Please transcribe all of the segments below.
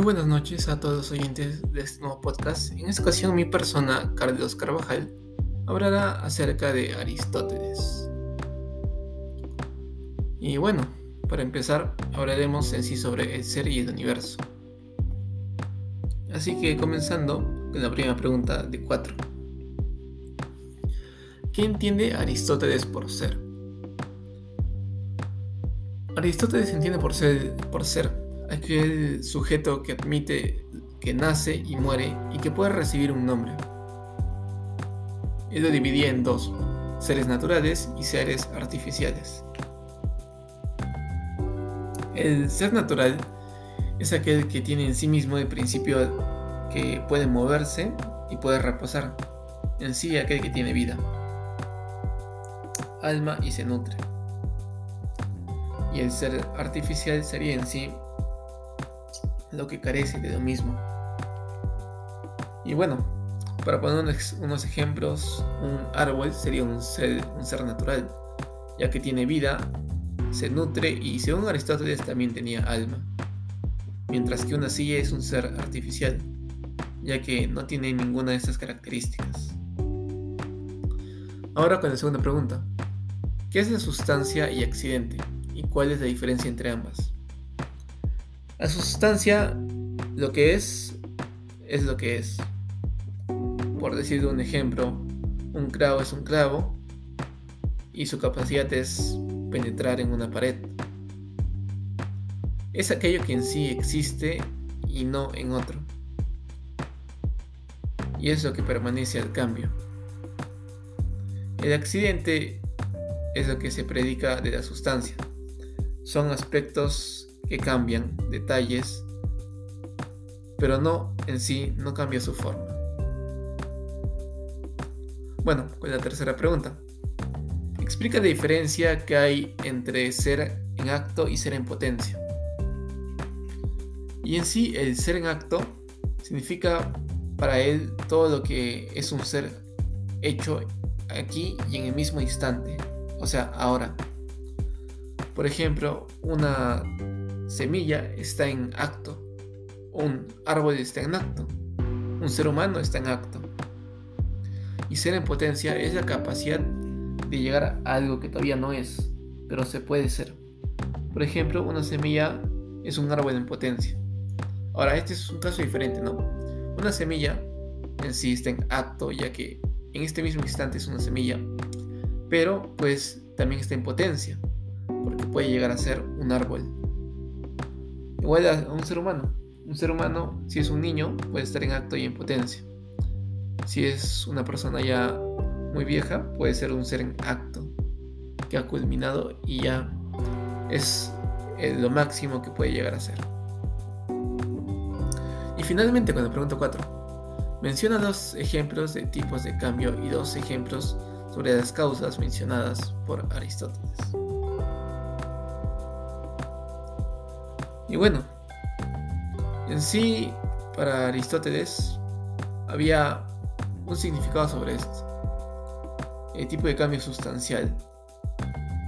Muy buenas noches a todos los oyentes de este nuevo podcast. En esta ocasión mi persona, Carlos Carvajal, hablará acerca de Aristóteles. Y bueno, para empezar, hablaremos en sí sobre el ser y el universo. Así que comenzando con la primera pregunta de cuatro. ¿Qué entiende Aristóteles por ser? Aristóteles entiende por ser, por ser aquel sujeto que admite que nace y muere y que puede recibir un nombre. Él lo dividía en dos, seres naturales y seres artificiales. El ser natural es aquel que tiene en sí mismo el principio que puede moverse y puede reposar, en sí aquel que tiene vida, alma y se nutre. Y el ser artificial sería en sí lo que carece de lo mismo. Y bueno, para poner unos, ejemplos, un árbol sería un ser, natural, ya que tiene vida, se nutre y según Aristóteles también tenía alma. Mientras que una silla es un ser artificial, ya que no tiene ninguna de estas características. Ahora con la segunda pregunta. ¿Qué es la sustancia y accidente? ¿Y cuál es la diferencia entre ambas? La sustancia, lo que es, es lo que es. Por decir un ejemplo, un clavo es un clavo y su capacidad es penetrar en una pared. Es aquello que en sí existe y no en otro. Y es lo que permanece al cambio. El accidente es lo que se predica de la sustancia. Son aspectos que cambian, detalles, pero no en sí, no cambia su forma. Bueno, con la tercera pregunta. Explica la diferencia que hay entre ser en acto y ser en potencia. Y en sí, el ser en acto significa para él todo lo que es un ser hecho aquí y en el mismo instante, o sea, ahora. Por ejemplo, una semilla está en acto, un árbol está en acto, un ser humano está en acto. Y ser en potencia es la capacidad de llegar a algo que todavía no es, pero se puede ser. Por ejemplo, una semilla es un árbol en potencia. Ahora, este es un caso diferente, ¿no? Una semilla en sí está en acto, ya que en este mismo instante es una semilla, pero pues también está en potencia, porque puede llegar a ser un árbol Igual a un ser humano. Un ser humano, si es un niño, puede estar en acto y en potencia. Si es una persona ya muy vieja, puede ser un ser en acto, que ha culminado y ya es eh, lo máximo que puede llegar a ser. Y finalmente, con el pregunta 4, menciona dos ejemplos de tipos de cambio y dos ejemplos sobre las causas mencionadas por Aristóteles. Y bueno, en sí, para Aristóteles había un significado sobre esto. El tipo de cambio sustancial,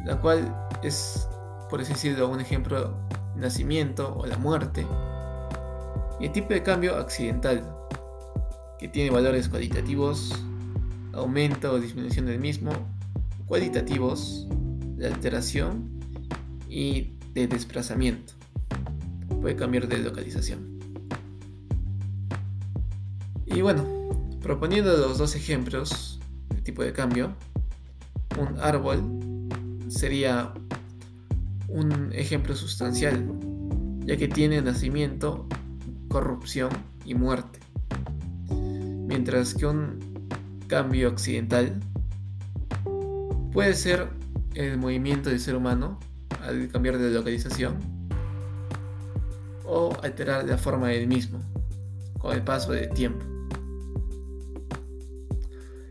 la cual es, por así decirlo, un ejemplo, nacimiento o la muerte. Y el tipo de cambio accidental, que tiene valores cualitativos, aumento o disminución del mismo, cualitativos, de alteración y de desplazamiento puede cambiar de localización. Y bueno, proponiendo los dos ejemplos de tipo de cambio, un árbol sería un ejemplo sustancial, ya que tiene nacimiento, corrupción y muerte. Mientras que un cambio accidental puede ser el movimiento del ser humano al cambiar de localización o alterar la forma del mismo con el paso del tiempo.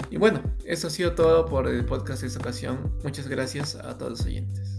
Y bueno, eso ha sido todo por el podcast de esta ocasión. Muchas gracias a todos los oyentes.